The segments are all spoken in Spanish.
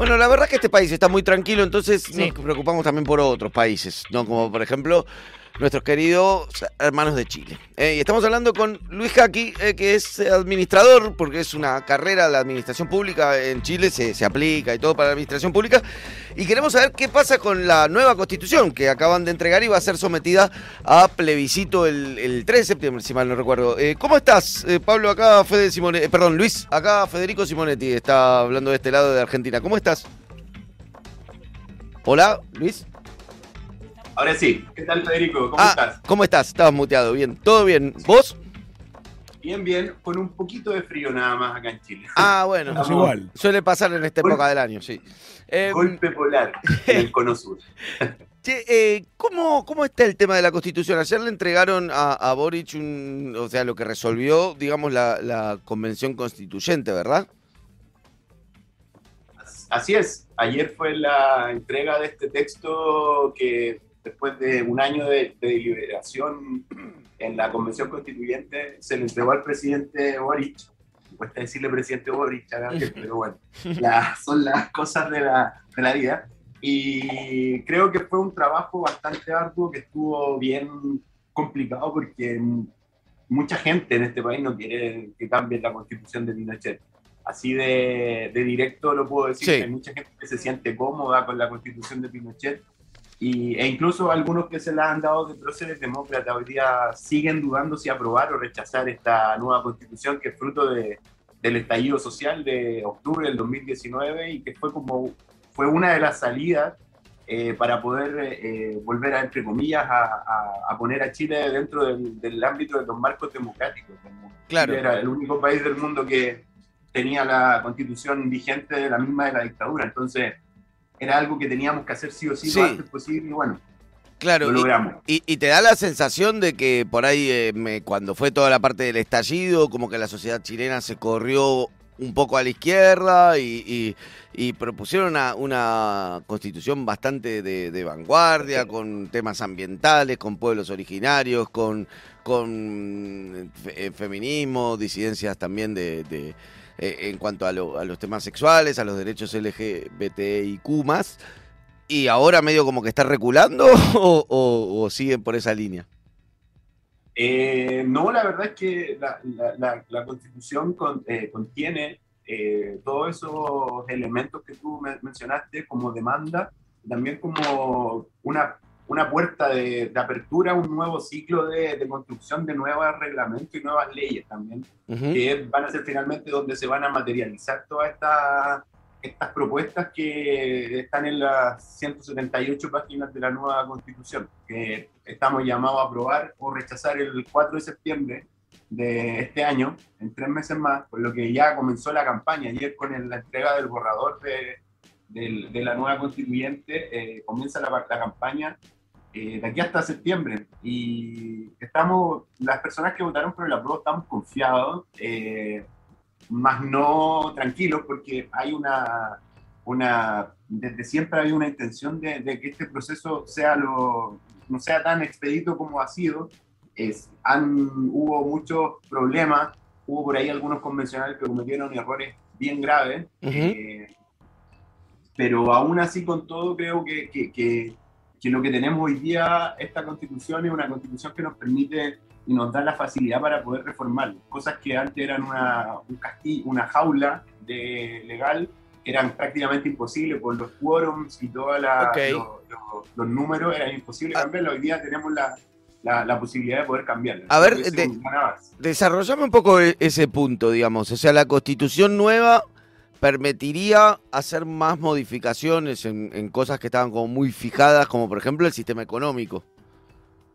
Bueno, la verdad es que este país está muy tranquilo, entonces nos preocupamos también por otros países, ¿no? Como por ejemplo nuestros queridos hermanos de Chile. Eh, y estamos hablando con Luis Jaqui, eh, que es administrador, porque es una carrera, la administración pública en Chile se, se, aplica y todo para la administración pública. Y queremos saber qué pasa con la nueva constitución que acaban de entregar y va a ser sometida a plebiscito el, el 3 de septiembre, si mal no recuerdo. Eh, ¿Cómo estás, Pablo? Acá Fede Simonetti, perdón, Luis, acá Federico Simonetti está hablando de este lado de Argentina. ¿Cómo estás? Hola, Luis. Ahora sí. ¿Qué tal, Federico? ¿Cómo ah, estás? ¿Cómo estás? Estabas muteado. Bien. ¿Todo bien? ¿Vos? Bien, bien, con un poquito de frío nada más acá en Chile. Ah, bueno. Es igual. Suele pasar en esta época del año, sí. Em, golpe polar en el cono sur. Che, eh, ¿cómo, ¿cómo, está el tema de la Constitución? Ayer le entregaron a, Boric un, o sea, lo que resolvió, digamos, la, la, Convención Constituyente, ¿verdad? Así es. Ayer fue la entrega de este texto que después de un año de, deliberación en la Convención Constituyente, se le entregó al presidente Boric. Me cuesta decirle presidente Boric, pero bueno, son las cosas de la, de la vida. Y creo que fue un trabajo bastante arduo que estuvo bien complicado porque mucha gente en este país no quiere que cambie la constitución de Pinochet. Así de, de directo lo puedo decir, hay mucha gente que se siente cómoda con la constitución de Pinochet y, e incluso algunos que se la han dado de próceres demócratas hoy día siguen dudando si aprobar o rechazar esta nueva constitución que es fruto de, del estallido social de octubre del 2019 y que fue como fue una de las salidas eh, para poder eh, volver a, entre comillas, a, a, poner a Chile dentro del, del, ámbito de los marcos democráticos. Claro. era el único país del mundo que tenía la constitución vigente de la misma de la dictadura. Entonces, era algo que teníamos que hacer sí o sí, lo antes posible y bueno. Claro, lo logramos. Y, te da la sensación de que por ahí, eh, cuando fue toda la parte del estallido, como que la sociedad chilena se corrió un poco a la izquierda y, propusieron una, una, constitución bastante de, vanguardia, con temas ambientales, con pueblos originarios, con, con eh, feminismo, disidencias también de eh, en cuanto a, los temas sexuales, a los derechos LGBTIQ y ahora medio como que está reculando o, siguen por esa línea? Eh, no, la verdad es que la, constitución eh, contiene todos esos elementos que tú mencionaste como demanda, también como una una puerta de, apertura a un nuevo ciclo de, construcción de nuevos reglamentos y nuevas leyes también, que van a ser finalmente donde se van a materializar todas estas estas propuestas que están en las 178 páginas de la nueva constitución, que estamos llamados a aprobar o rechazar el 4 de septiembre de este año, en tres meses más, por lo que ya comenzó la campaña. Ayer con la entrega del borrador de, de, la nueva constituyente, eh, comienza la, la campaña eh, de aquí hasta septiembre. Y estamos, las personas que votaron por el apruebo estamos confiados, eh, más no tranquilos, porque hay una, una, desde siempre hay una intención de, que este proceso sea lo, no sea tan expedito como ha sido. Es, han, hubo muchos problemas, hubo por ahí algunos convencionales que cometieron errores bien graves, eh, pero aún así con todo creo que, que que lo que tenemos hoy día, esta constitución es una constitución que nos permite y nos da la facilidad para poder reformar cosas que antes eran una, un castillo, una jaula de legal, eran prácticamente imposibles por los quórums y todos los, números, eran imposibles ah. cambiarlo. Hoy día tenemos la, la, posibilidad de poder cambiarlo. A ver, desarrollame un poco e-, ese punto, digamos. O sea, la constitución nueva permitiría hacer más modificaciones en, cosas que estaban como muy fijadas, como por ejemplo el sistema económico.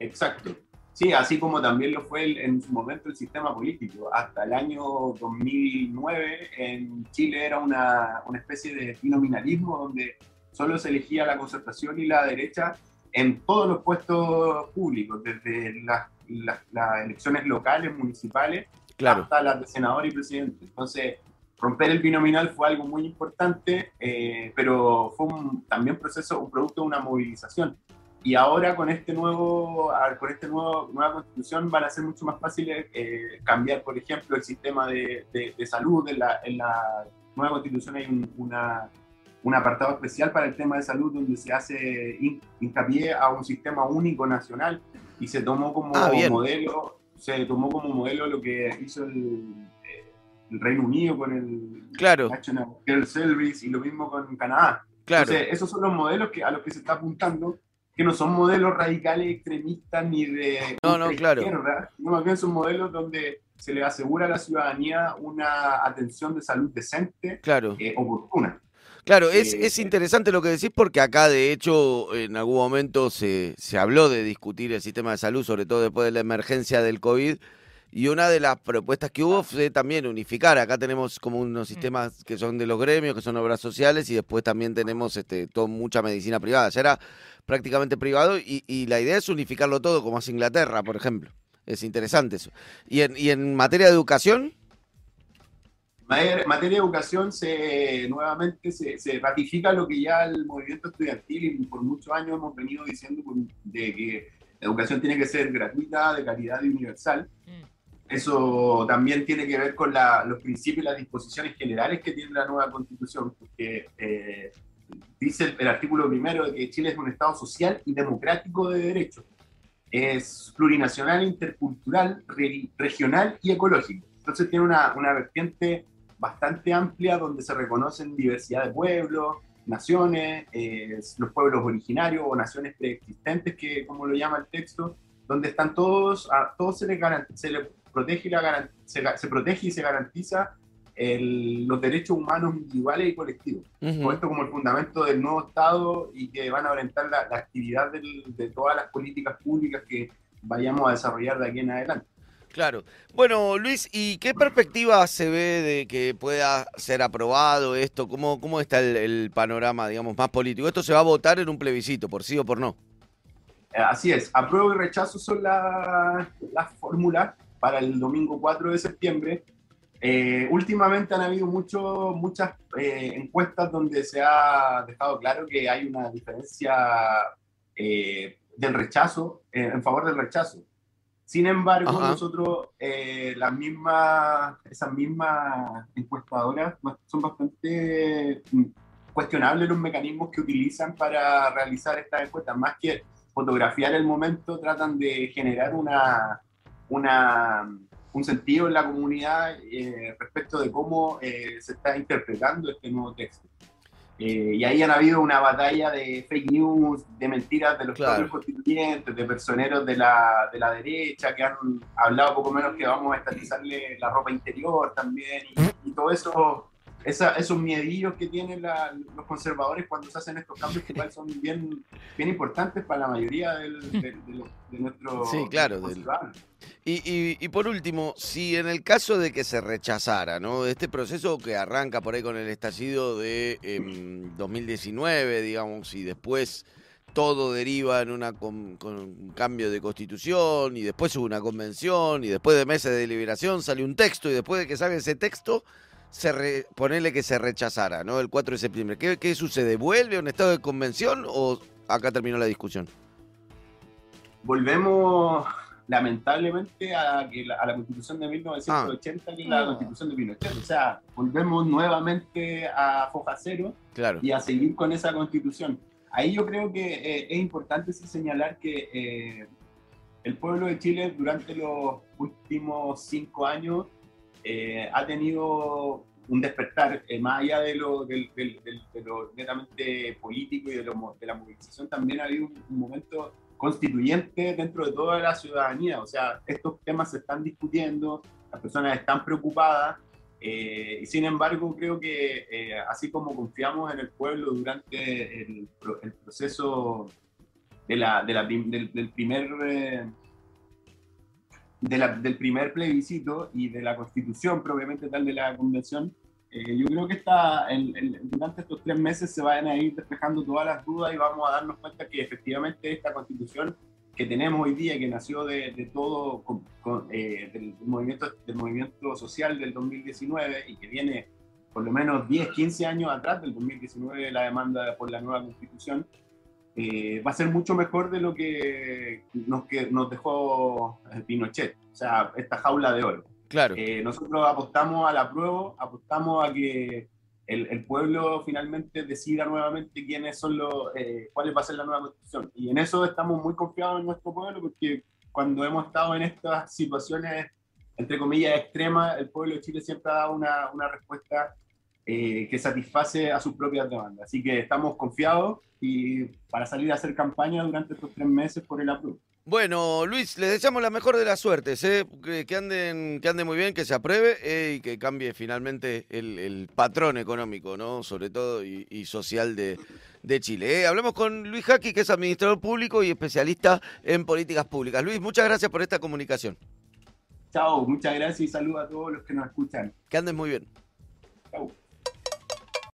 Exacto. Sí, así como también lo fue en su momento el sistema político. Hasta el año 2009 en Chile era una, una especie de binominalismo donde solo se elegía la concertación y la derecha en todos los puestos públicos, desde las, las, elecciones locales, municipales, hasta las de senador y presidente. Entonces, romper el binominal fue algo muy importante, eh, pero fue un, también proceso, un producto de una movilización. Y ahora con este nuevo, con nuevo nueva constitución van a ser mucho más fáciles eh, cambiar, por ejemplo, el sistema de, de, salud. En la, en la, nueva constitución hay una, un apartado especial para el tema de salud donde se hace hincapié a un sistema único nacional y se tomó como ah, modelo se tomó como modelo lo que hizo el, el Reino Unido con el claro. National Health Service y lo mismo con Canadá. Claro. Entonces, esos son los modelos que, a los que se está apuntando, que no son modelos radicales extremistas ni de no, no, claro. izquierda, sino más bien son modelos donde se le asegura a la ciudadanía una atención de salud decente, claro. Eh, oportuna. Claro, es, eh, es, interesante lo que decís porque acá de hecho en algún momento se, se habló de discutir el sistema de salud, sobre todo después de la emergencia del COVID, y una de las propuestas que hubo fue también unificar. Acá tenemos como unos mm. sistemas que son de los gremios, que son obras sociales, y después también tenemos este, todo, mucha medicina privada. Ya era prácticamente privado y, y la idea es unificarlo todo, como hace Inglaterra, por ejemplo. Es interesante eso. ¿Y en, y en materia de educación? En materia de educación, se, nuevamente se, se, ratifica lo que ya el movimiento estudiantil y por muchos años hemos venido diciendo de que la educación tiene que ser gratuita, de calidad y universal. Mm. Eso también tiene que ver con los principios y las disposiciones generales que tiene la nueva constitución, porque eh, dice el, artículo primero de que Chile es un Estado social y democrático de derecho. Es plurinacional, intercultural, regional y ecológico. Entonces tiene una, una vertiente bastante amplia donde se reconocen diversidad de pueblos, naciones, eh, los pueblos originarios o naciones preexistentes, que como lo llama el texto, donde están todos, a todos se les, se les protege, y la, se, se, protege y se garantiza el, los derechos humanos individuales y colectivos. Esto como el fundamento del nuevo Estado y que van a orientar la, actividad de todas las políticas públicas que vayamos a desarrollar de aquí en adelante. Claro. Bueno, Luis, ¿y qué perspectiva se ve de que pueda ser aprobado esto? ¿Cómo, cómo está el, panorama, digamos, más político? ¿Esto se va a votar en un plebiscito, por sí o por no? Eh, así es. Apruebo y rechazo son las fórmulas para el domingo 4 de septiembre. Eh, últimamente han habido mucho, muchas eh, encuestas donde se ha dejado claro que hay una diferencia del rechazo, en favor del rechazo. Sin embargo, nosotros, eh, las mismas, esas mismas encuestadoras son bastante mm, cuestionables los mecanismos que utilizan para realizar estas encuestas. Más que fotografiar el momento, tratan de generar una, una, un sentido en la comunidad eh, respecto de cómo eh, se está interpretando este nuevo texto. Eh, y ahí han habido una batalla de fake news, de mentiras de los propios constituyentes, de personeros de la, de la derecha que han hablado poco menos que vamos a estatizarle la ropa interior también y, todo eso, esos miedillos que tienen los conservadores cuando se hacen estos cambios que igual son bien, bien importantes para la mayoría de, nuestros sí, claro, y, por último, si en el caso de que se rechazara, ¿no? Este proceso que arranca por ahí con el estallido de 2019, em, digamos, y después todo deriva en una con, un cambio de constitución, y después hubo una convención, y después de meses de deliberación sale un texto, y después de que salga ese texto, se ponele que se rechazara, ¿no? El 4 de septiembre. ¿Qué, ¿Qué sucede? ¿Vuelve a un estado de convención o acá terminó la discusión? Volvemos lamentablemente a, a la constitución de 1980 y la constitución de 1980. O sea, volvemos nuevamente a foja cero y a seguir con esa constitución. Ahí yo creo que eh, es importante señalar que eh, el pueblo de Chile durante los últimos cinco años eh, ha tenido un despertar, más allá de lo, de, lo netamente político y de, lo, de la movilización, también ha habido un momento constituyente dentro de toda la ciudadanía. O sea, estos temas se están discutiendo, las personas están preocupadas, eh, y sin embargo creo que eh, así como confiamos en el pueblo durante el, proceso de la, de la, del, primer... Eh, del primer plebiscito y de la constitución propiamente tal de la convención, eh, yo creo que está, durante estos tres meses se van a ir despejando todas las dudas y vamos a darnos cuenta que efectivamente esta constitución que tenemos hoy día, que nació de, todo, eh, del, movimiento, del movimiento social del 2019 y que viene por lo menos 10, 15 años atrás del 2019, la demanda por la nueva constitución, eh, va a ser mucho mejor de lo que nos, que nos dejó Pinochet, o sea, esta jaula de oro. Claro. Eh, nosotros apostamos a la prueba, apostamos a que el, pueblo finalmente decida nuevamente quiénes son los, eh, cuál va a ser la nueva constitución. Y en eso estamos muy confiados en nuestro pueblo porque cuando hemos estado en estas situaciones, entre comillas, extremas, el pueblo de Chile siempre ha dado una, una respuesta eh, que satisface a sus propias demandas. Así que estamos confiados y para salir a hacer campaña durante estos tres meses por el apruebo. Bueno, Luis, les deseamos la mejor de las suertes, ¿eh? que, anden, que ande muy bien, que se apruebe eh, y que cambie finalmente el, patrón económico, ¿no? Sobre todo y, social de, Chile. ¿eh? Hablamos con Luis Jaqui, que es administrador público y especialista en políticas públicas. Luis, muchas gracias por esta comunicación. Chao, muchas gracias y saludos a todos los que nos escuchan. Que anden muy bien. Chao.